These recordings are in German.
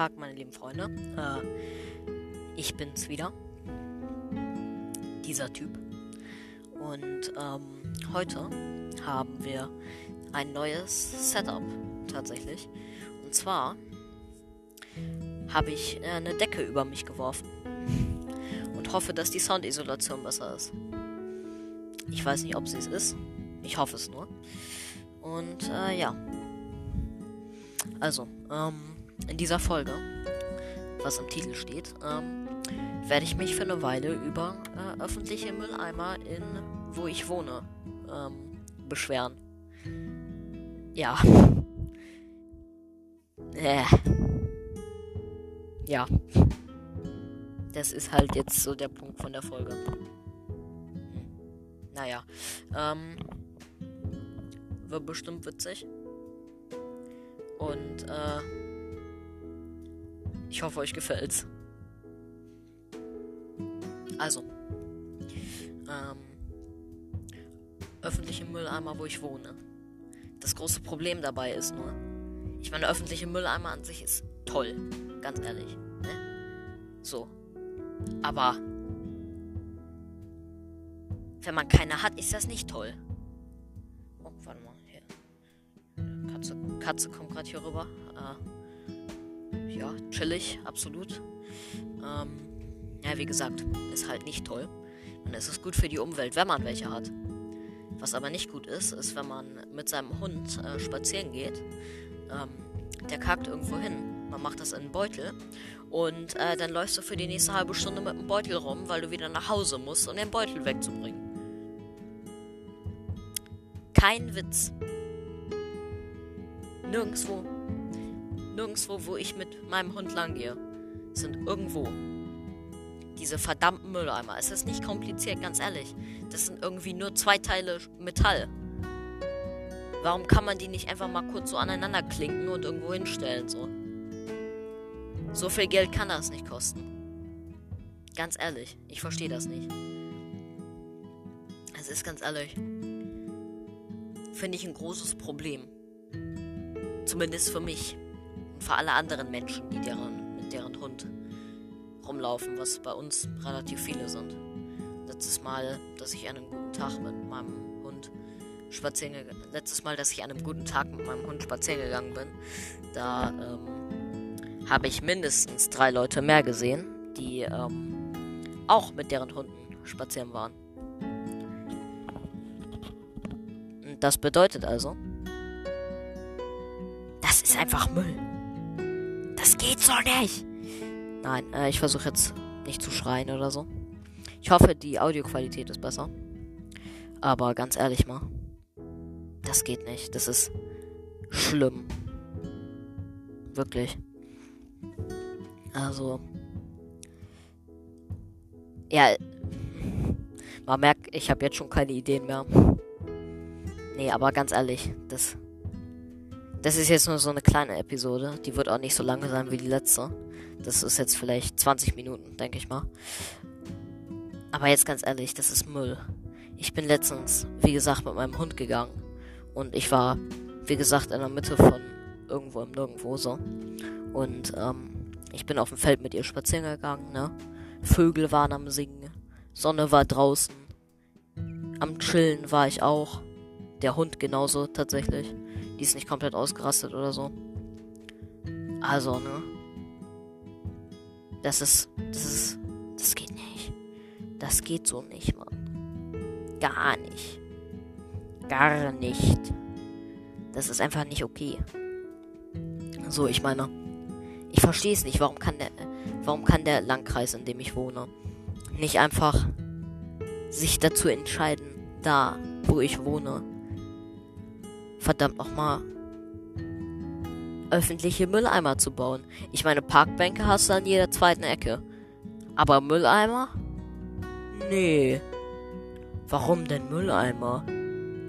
Tag, meine lieben Freunde. Äh, ich bin's wieder. Dieser Typ. Und ähm, heute haben wir ein neues Setup tatsächlich. Und zwar habe ich äh, eine Decke über mich geworfen. Und hoffe, dass die Soundisolation besser ist. Ich weiß nicht, ob sie es ist. Ich hoffe es nur. Und äh, ja. Also, ähm, in dieser Folge, was im Titel steht, ähm, werde ich mich für eine Weile über äh, öffentliche Mülleimer in wo ich wohne ähm, beschweren. Ja. Äh. Ja. Das ist halt jetzt so der Punkt von der Folge. Naja. Ähm, wird bestimmt witzig. Und äh, ich hoffe, euch gefällt's. Also, ähm, öffentliche Mülleimer, wo ich wohne. Das große Problem dabei ist nur, ich meine, öffentliche Mülleimer an sich ist toll, ganz ehrlich. Ne? So. Aber wenn man keine hat, ist das nicht toll. Oh, warte mal. Hier. Katze, Katze kommt gerade hier rüber. Äh, ja, chillig, absolut. Ähm, ja, wie gesagt, ist halt nicht toll. Und es ist gut für die Umwelt, wenn man welche hat. Was aber nicht gut ist, ist, wenn man mit seinem Hund äh, spazieren geht. Ähm, der kackt irgendwo hin. Man macht das in einen Beutel. Und äh, dann läufst du für die nächste halbe Stunde mit dem Beutel rum, weil du wieder nach Hause musst, um den Beutel wegzubringen. Kein Witz. Nirgendwo. Nirgendwo, wo ich mit meinem Hund lang gehe, sind irgendwo diese verdammten Mülleimer. Es ist nicht kompliziert, ganz ehrlich. Das sind irgendwie nur zwei Teile Metall. Warum kann man die nicht einfach mal kurz so aneinander klinken und irgendwo hinstellen, so? So viel Geld kann das nicht kosten. Ganz ehrlich, ich verstehe das nicht. Es ist ganz ehrlich. Finde ich ein großes Problem. Zumindest für mich. Für alle anderen Menschen, die deren, mit deren Hund rumlaufen, was bei uns relativ viele sind. Letztes Mal, dass ich einen guten Tag mit meinem Hund spazieren gegangen letztes Mal, dass ich an einem guten Tag mit meinem Hund spazieren gegangen bin, da ähm, habe ich mindestens drei Leute mehr gesehen, die ähm, auch mit deren Hunden spazieren waren. Das bedeutet also, das ist einfach Müll. Geht so nicht. Nein, äh, ich versuche jetzt nicht zu schreien oder so. Ich hoffe, die Audioqualität ist besser. Aber ganz ehrlich mal, das geht nicht. Das ist schlimm. Wirklich. Also. Ja. Man merkt, ich habe jetzt schon keine Ideen mehr. Nee, aber ganz ehrlich, das. Das ist jetzt nur so eine kleine Episode. Die wird auch nicht so lange sein wie die letzte. Das ist jetzt vielleicht 20 Minuten, denke ich mal. Aber jetzt ganz ehrlich, das ist Müll. Ich bin letztens, wie gesagt, mit meinem Hund gegangen. Und ich war, wie gesagt, in der Mitte von irgendwo im Nirgendwo so. Und ähm, ich bin auf dem Feld mit ihr spazieren gegangen, ne? Vögel waren am Singen. Sonne war draußen. Am Chillen war ich auch. Der Hund genauso tatsächlich. Die ist nicht komplett ausgerastet oder so. Also, ne? Das ist. Das ist. Das geht nicht. Das geht so nicht, Mann. Gar nicht. Gar nicht. Das ist einfach nicht okay. So, ich meine. Ich verstehe es nicht. Warum kann der. Warum kann der Landkreis, in dem ich wohne, nicht einfach sich dazu entscheiden, da, wo ich wohne, verdammt nochmal öffentliche Mülleimer zu bauen. Ich meine, Parkbänke hast du an jeder zweiten Ecke. Aber Mülleimer? Nee. Warum denn Mülleimer?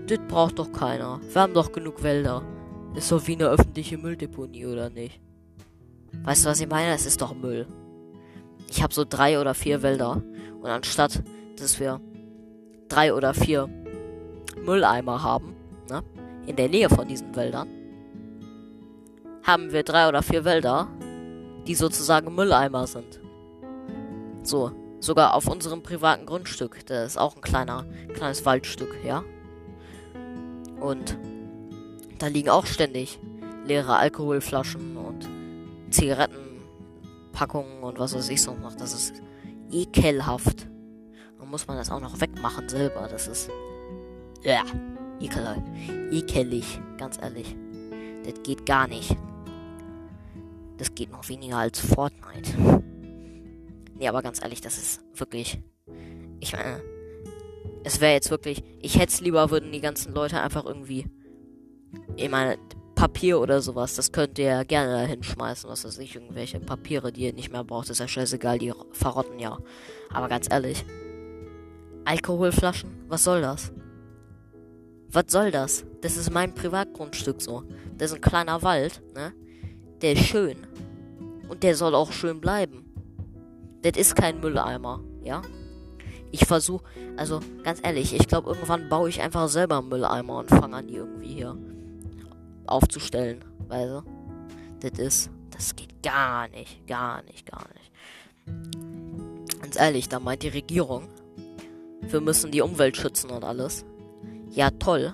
Das braucht doch keiner. Wir haben doch genug Wälder. Ist doch wie eine öffentliche Mülldeponie, oder nicht? Weißt du, was ich meine? Es ist doch Müll. Ich habe so drei oder vier Wälder. Und anstatt, dass wir drei oder vier Mülleimer haben? In der Nähe von diesen Wäldern, haben wir drei oder vier Wälder, die sozusagen Mülleimer sind. So, sogar auf unserem privaten Grundstück. Das ist auch ein kleiner, kleines Waldstück, ja. Und da liegen auch ständig leere Alkoholflaschen und Zigarettenpackungen und was weiß ich so noch. Das ist ekelhaft. Dann muss man das auch noch wegmachen selber. Das ist. Ja, ekel, ekelig, ganz ehrlich. Das geht gar nicht. Das geht noch weniger als Fortnite. Nee, aber ganz ehrlich, das ist wirklich. Ich meine, es wäre jetzt wirklich. Ich hätte es lieber, würden die ganzen Leute einfach irgendwie. Ich meine, Papier oder sowas, das könnt ihr gerne da hinschmeißen, was weiß ich, irgendwelche Papiere, die ihr nicht mehr braucht, ist ja scheißegal, die verrotten ja. Aber ganz ehrlich, Alkoholflaschen, was soll das? Was soll das? Das ist mein Privatgrundstück so. Das ist ein kleiner Wald, ne? Der ist schön. Und der soll auch schön bleiben. Das ist kein Mülleimer, ja? Ich versuche, also ganz ehrlich, ich glaube, irgendwann baue ich einfach selber Mülleimer und fange an, die irgendwie hier aufzustellen. Weißt du? Das ist, das geht gar nicht, gar nicht, gar nicht. Ganz ehrlich, da meint die Regierung, wir müssen die Umwelt schützen und alles. Ja, toll.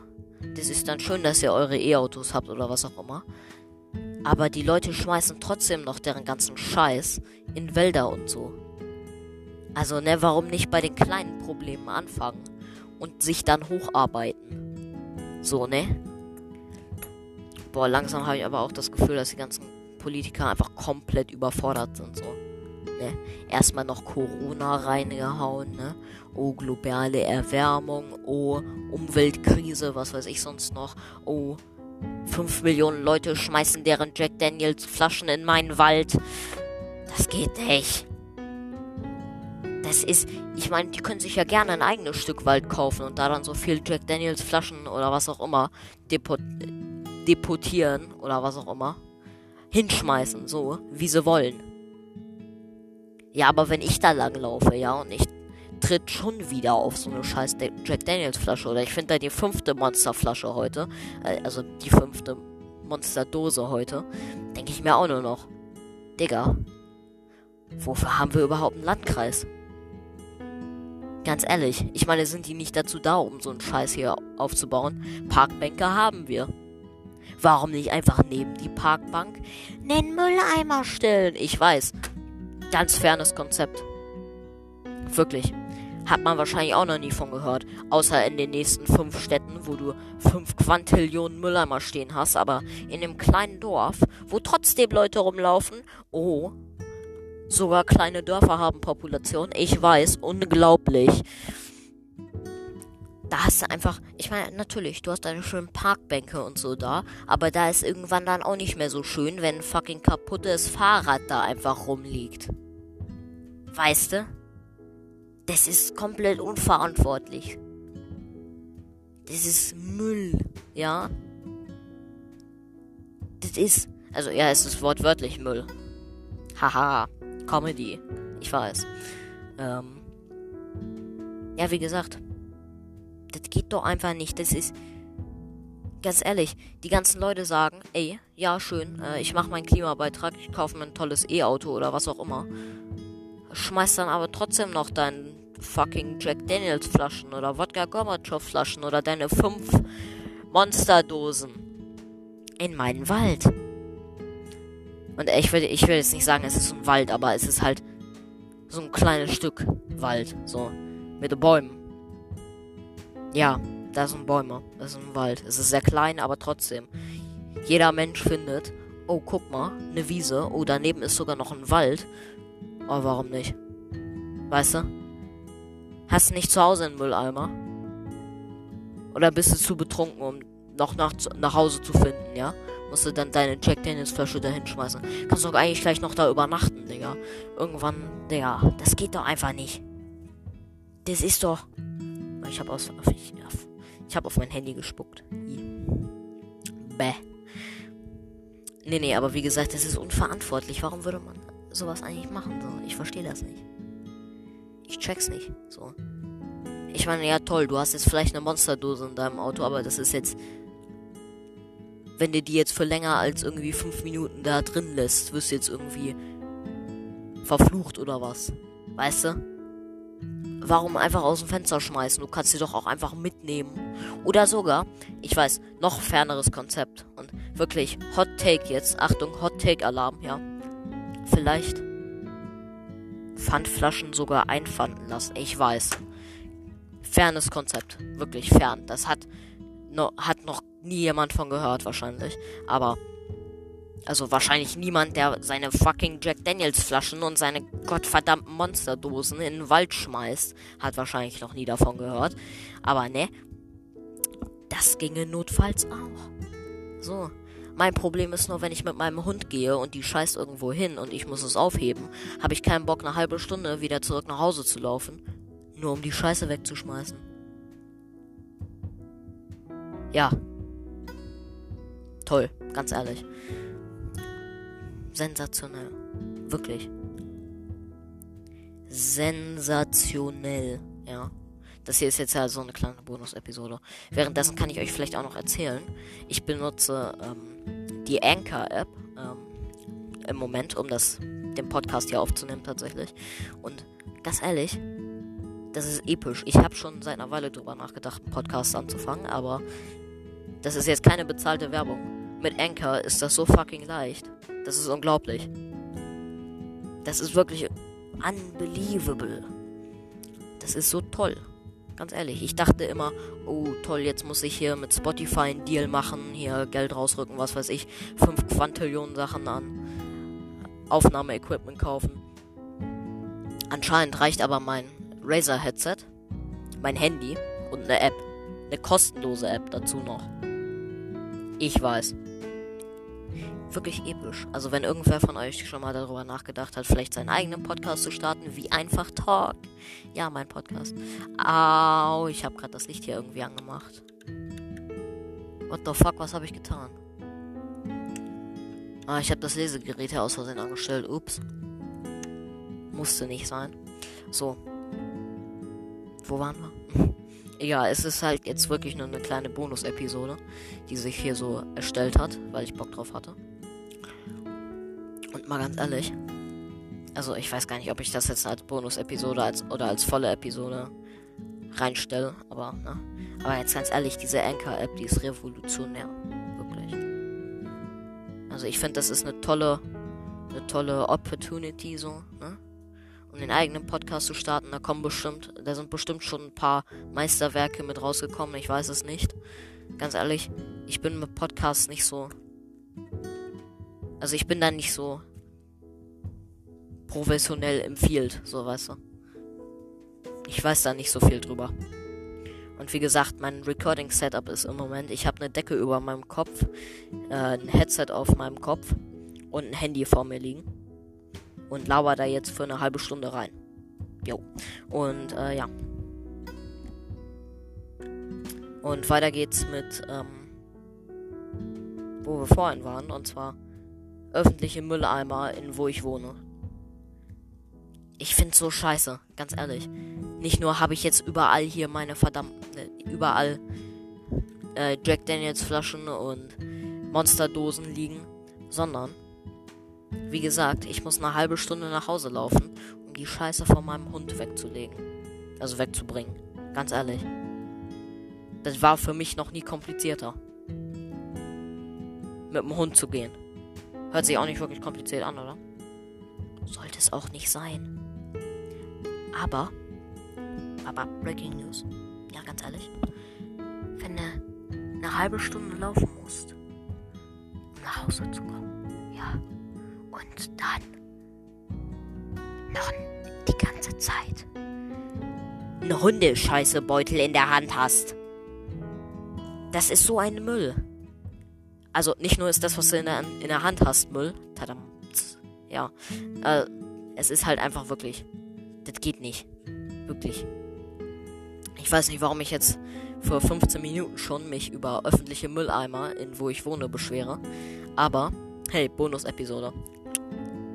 Das ist dann schön, dass ihr eure E-Autos habt oder was auch immer. Aber die Leute schmeißen trotzdem noch deren ganzen Scheiß in Wälder und so. Also, ne, warum nicht bei den kleinen Problemen anfangen und sich dann hocharbeiten? So, ne? Boah, langsam habe ich aber auch das Gefühl, dass die ganzen Politiker einfach komplett überfordert sind, so. Ne? Erstmal noch Corona reingehauen, ne? Oh, globale Erwärmung, oh, Umweltkrise, was weiß ich sonst noch, oh, 5 Millionen Leute schmeißen deren Jack Daniels Flaschen in meinen Wald. Das geht nicht. Das ist, ich meine, die können sich ja gerne ein eigenes Stück Wald kaufen und da dann so viel Jack Daniels Flaschen oder was auch immer depot deportieren oder was auch immer hinschmeißen, so wie sie wollen. Ja, aber wenn ich da langlaufe, ja, und ich tritt schon wieder auf so eine scheiß Jack Daniels Flasche. Oder ich finde da die fünfte Monsterflasche heute. Äh, also die fünfte Monsterdose heute. Denke ich mir auch nur noch. Digga. Wofür haben wir überhaupt einen Landkreis? Ganz ehrlich, ich meine, sind die nicht dazu da, um so einen Scheiß hier aufzubauen? Parkbänke haben wir. Warum nicht einfach neben die Parkbank einen Mülleimer stellen? Ich weiß. Ganz fernes Konzept. Wirklich. Hat man wahrscheinlich auch noch nie von gehört. Außer in den nächsten fünf Städten, wo du fünf Quantillionen Mülleimer stehen hast. Aber in einem kleinen Dorf, wo trotzdem Leute rumlaufen. Oh. Sogar kleine Dörfer haben Population. Ich weiß, unglaublich. Da hast du einfach, ich meine, natürlich, du hast deine schönen Parkbänke und so da, aber da ist irgendwann dann auch nicht mehr so schön, wenn ein fucking kaputtes Fahrrad da einfach rumliegt. Weißt du? Das ist komplett unverantwortlich. Das ist Müll, ja? Das ist, also ja, es ist wortwörtlich Müll. Haha, Comedy. Ich weiß. Ähm, ja, wie gesagt, das geht doch einfach nicht. Das ist, ganz ehrlich, die ganzen Leute sagen, ey, ja, schön, äh, ich mache meinen Klimabeitrag, ich kaufe mir ein tolles E-Auto oder was auch immer. Schmeiß dann aber trotzdem noch deinen fucking Jack Daniels Flaschen oder Wodka Gorbatschow Flaschen oder deine fünf Monsterdosen in meinen Wald. Und ich will, ich will jetzt nicht sagen, es ist ein Wald, aber es ist halt so ein kleines Stück Wald, so mit Bäumen. Ja, da sind Bäume, das ist ein Wald. Es ist sehr klein, aber trotzdem. Jeder Mensch findet, oh guck mal, eine Wiese, oh daneben ist sogar noch ein Wald. Oh, warum nicht? Weißt du? Hast du nicht zu Hause einen Mülleimer? Oder bist du zu betrunken, um noch nach, nach Hause zu finden, ja? Musst du dann deine Jack Daniels Flasche da hinschmeißen. Kannst doch eigentlich gleich noch da übernachten, Digga. Irgendwann, Digga, das geht doch einfach nicht. Das ist doch. Ich hab aus. Ich, ich hab auf mein Handy gespuckt. Bäh. Nee, nee, aber wie gesagt, das ist unverantwortlich. Warum würde man sowas eigentlich machen? So, ich verstehe das nicht. Ich check's nicht. So. Ich meine, ja toll, du hast jetzt vielleicht eine Monsterdose in deinem Auto, aber das ist jetzt. Wenn du die jetzt für länger als irgendwie fünf Minuten da drin lässt, wirst du jetzt irgendwie verflucht oder was? Weißt du? Warum einfach aus dem Fenster schmeißen? Du kannst sie doch auch einfach mitnehmen. Oder sogar, ich weiß, noch ferneres Konzept. Und wirklich, Hot Take jetzt. Achtung, Hot Take Alarm, ja. Vielleicht Pfandflaschen sogar einpfanden lassen. Ich weiß. Fernes Konzept. Wirklich fern. Das hat, no, hat noch nie jemand von gehört, wahrscheinlich. Aber also wahrscheinlich niemand, der seine fucking Jack Daniels Flaschen und seine gottverdammten Monsterdosen in den Wald schmeißt, hat wahrscheinlich noch nie davon gehört. Aber ne, das ginge notfalls auch. So. Mein Problem ist nur, wenn ich mit meinem Hund gehe und die scheißt irgendwo hin und ich muss es aufheben, habe ich keinen Bock, eine halbe Stunde wieder zurück nach Hause zu laufen, nur um die Scheiße wegzuschmeißen. Ja. Toll, ganz ehrlich sensationell. Wirklich. Sensationell, ja. Das hier ist jetzt ja so eine kleine Bonus-Episode. Währenddessen kann ich euch vielleicht auch noch erzählen. Ich benutze ähm, die Anchor-App ähm, im Moment, um das, den Podcast hier aufzunehmen tatsächlich. Und ganz ehrlich, das ist episch. Ich habe schon seit einer Weile drüber nachgedacht, einen Podcast anzufangen, aber das ist jetzt keine bezahlte Werbung. Mit Anchor ist das so fucking leicht. Das ist unglaublich. Das ist wirklich unbelievable. Das ist so toll. Ganz ehrlich, ich dachte immer, oh toll, jetzt muss ich hier mit Spotify einen Deal machen, hier Geld rausrücken, was weiß ich, 5 Quantillionen Sachen an Aufnahmeequipment kaufen. Anscheinend reicht aber mein Razer-Headset, mein Handy und eine App. Eine kostenlose App dazu noch. Ich weiß wirklich episch. Also wenn irgendwer von euch schon mal darüber nachgedacht hat, vielleicht seinen eigenen Podcast zu starten, wie einfach Talk. Ja, mein Podcast. Au, ich habe gerade das Licht hier irgendwie angemacht. What the fuck, was habe ich getan? Ah, ich habe das Lesegerät hier aus Versehen angestellt. Ups. Musste nicht sein. So. Wo waren wir? Ja, es ist halt jetzt wirklich nur eine kleine Bonus-Episode, die sich hier so erstellt hat, weil ich Bock drauf hatte. Mal ganz ehrlich, also ich weiß gar nicht, ob ich das jetzt als Bonus-Episode als, oder als volle Episode reinstelle, aber, ne? Aber jetzt ganz ehrlich, diese Anchor-App, die ist revolutionär. Wirklich. Also ich finde, das ist eine tolle, eine tolle Opportunity, so, ne? Um den eigenen Podcast zu starten. Da kommen bestimmt, da sind bestimmt schon ein paar Meisterwerke mit rausgekommen, ich weiß es nicht. Ganz ehrlich, ich bin mit Podcasts nicht so also ich bin da nicht so professionell im Field, so weißt du. Ich weiß da nicht so viel drüber. Und wie gesagt, mein Recording-Setup ist im Moment, ich habe eine Decke über meinem Kopf, äh, ein Headset auf meinem Kopf und ein Handy vor mir liegen. Und lauer da jetzt für eine halbe Stunde rein. Jo. Und äh, ja. Und weiter geht's mit, ähm, wo wir vorhin waren. Und zwar öffentliche Mülleimer, in wo ich wohne. Ich find's so scheiße, ganz ehrlich. Nicht nur habe ich jetzt überall hier meine verdammten, äh, überall äh, Jack Daniels Flaschen und Monsterdosen liegen, sondern, wie gesagt, ich muss eine halbe Stunde nach Hause laufen, um die Scheiße von meinem Hund wegzulegen. Also wegzubringen. Ganz ehrlich. Das war für mich noch nie komplizierter. Mit dem Hund zu gehen. Hört sich auch nicht wirklich kompliziert an, oder? Sollte es auch nicht sein. Aber, aber Breaking News. Ja, ganz ehrlich. Wenn du eine halbe Stunde laufen musst, um nach Hause zu kommen. Ja. Und dann noch die ganze Zeit einen Hundescheißebeutel in der Hand hast. Das ist so ein Müll. Also nicht nur ist das, was du in der, in der Hand hast, Müll. Tadam. Ja. Äh, es ist halt einfach wirklich. Das geht nicht. Wirklich. Ich weiß nicht, warum ich jetzt vor 15 Minuten schon mich über öffentliche Mülleimer, in wo ich wohne, beschwere. Aber, hey, Bonus-Episode.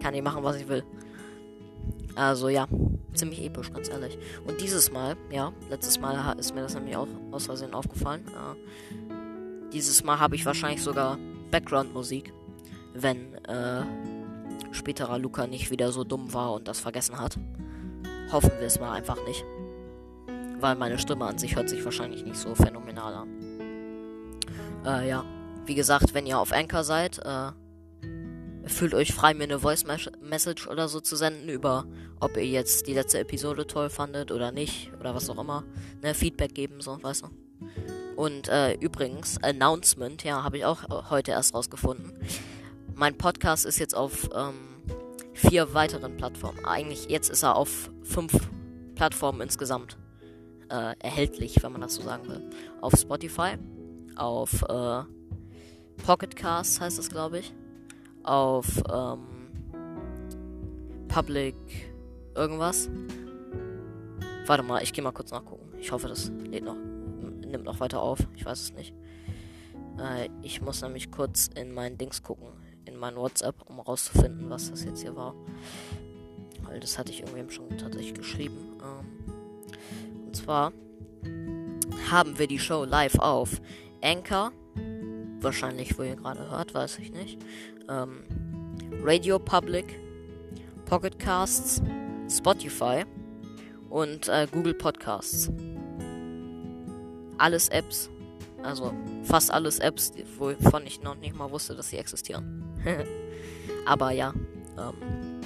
Kann ich machen, was ich will. Also ja, ziemlich episch, ganz ehrlich. Und dieses Mal, ja, letztes Mal ist mir das nämlich auch aus Versehen aufgefallen. Äh, dieses Mal habe ich wahrscheinlich sogar Background-Musik, wenn äh, späterer Luca nicht wieder so dumm war und das vergessen hat. Hoffen wir es mal einfach nicht. Weil meine Stimme an sich hört sich wahrscheinlich nicht so phänomenal an. Äh, ja. Wie gesagt, wenn ihr auf Anchor seid, äh, fühlt euch frei, mir eine Voice Message oder so zu senden über, ob ihr jetzt die letzte Episode toll fandet oder nicht oder was auch immer. Ne, Feedback geben, so, weißt du. Und äh, übrigens, Announcement, ja, habe ich auch heute erst rausgefunden. Mein Podcast ist jetzt auf ähm, vier weiteren Plattformen. Eigentlich jetzt ist er auf fünf Plattformen insgesamt äh, erhältlich, wenn man das so sagen will. Auf Spotify, auf äh, Pocket Cast heißt es, glaube ich. Auf ähm, Public irgendwas. Warte mal, ich gehe mal kurz nachgucken. Ich hoffe, das lädt noch, nimmt noch weiter auf. Ich weiß es nicht. Äh, ich muss nämlich kurz in mein Dings gucken, in mein WhatsApp, um rauszufinden, was das jetzt hier war. Weil das hatte ich irgendwem schon tatsächlich geschrieben. Ähm, und zwar haben wir die Show live auf Anchor, wahrscheinlich, wo ihr gerade hört, weiß ich nicht. Ähm, Radio Public, Pocket Casts, Spotify und äh, Google Podcasts. Alles Apps, also fast alles Apps, wovon ich noch nicht mal wusste, dass sie existieren. Aber ja, ähm,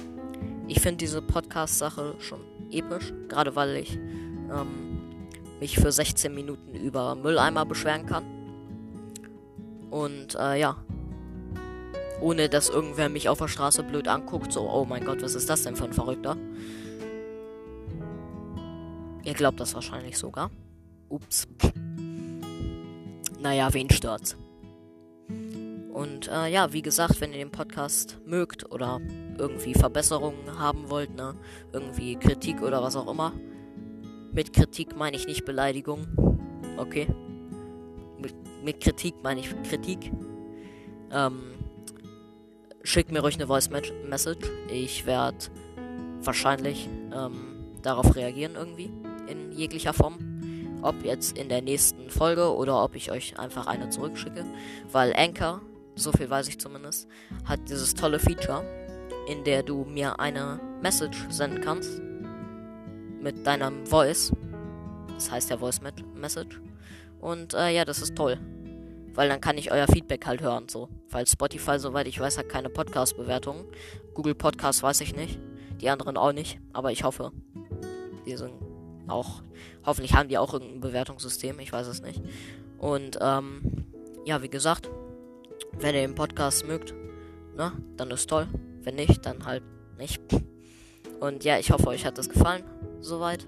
ich finde diese Podcast-Sache schon episch, gerade weil ich ähm, mich für 16 Minuten über Mülleimer beschweren kann. Und äh, ja. Ohne dass irgendwer mich auf der Straße blöd anguckt, so, oh mein Gott, was ist das denn für ein Verrückter? Ihr glaubt das wahrscheinlich sogar. Ups. Naja, wen stört's? Und äh, ja, wie gesagt, wenn ihr den Podcast mögt oder irgendwie Verbesserungen haben wollt, ne, irgendwie Kritik oder was auch immer. Mit Kritik meine ich nicht Beleidigung. Okay mit Kritik meine ich Kritik. Ähm, schickt mir ruhig eine Voice Message. Ich werde wahrscheinlich ähm, darauf reagieren irgendwie in jeglicher Form. Ob jetzt in der nächsten Folge oder ob ich euch einfach eine zurückschicke. Weil Anchor, so viel weiß ich zumindest, hat dieses tolle Feature, in der du mir eine Message senden kannst mit deinem Voice. Das heißt ja Voice Message. Und äh, ja, das ist toll. Weil dann kann ich euer Feedback halt hören, so. Weil Spotify, soweit ich weiß, hat keine Podcast-Bewertungen. Google Podcast weiß ich nicht. Die anderen auch nicht. Aber ich hoffe, die sind auch. Hoffentlich haben die auch irgendein Bewertungssystem. Ich weiß es nicht. Und, ähm, ja, wie gesagt, wenn ihr den Podcast mögt, ne, dann ist toll. Wenn nicht, dann halt nicht. Und ja, ich hoffe, euch hat das gefallen. Soweit.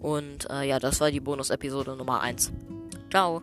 Und äh, ja, das war die Bonus-Episode Nummer 1. Ciao.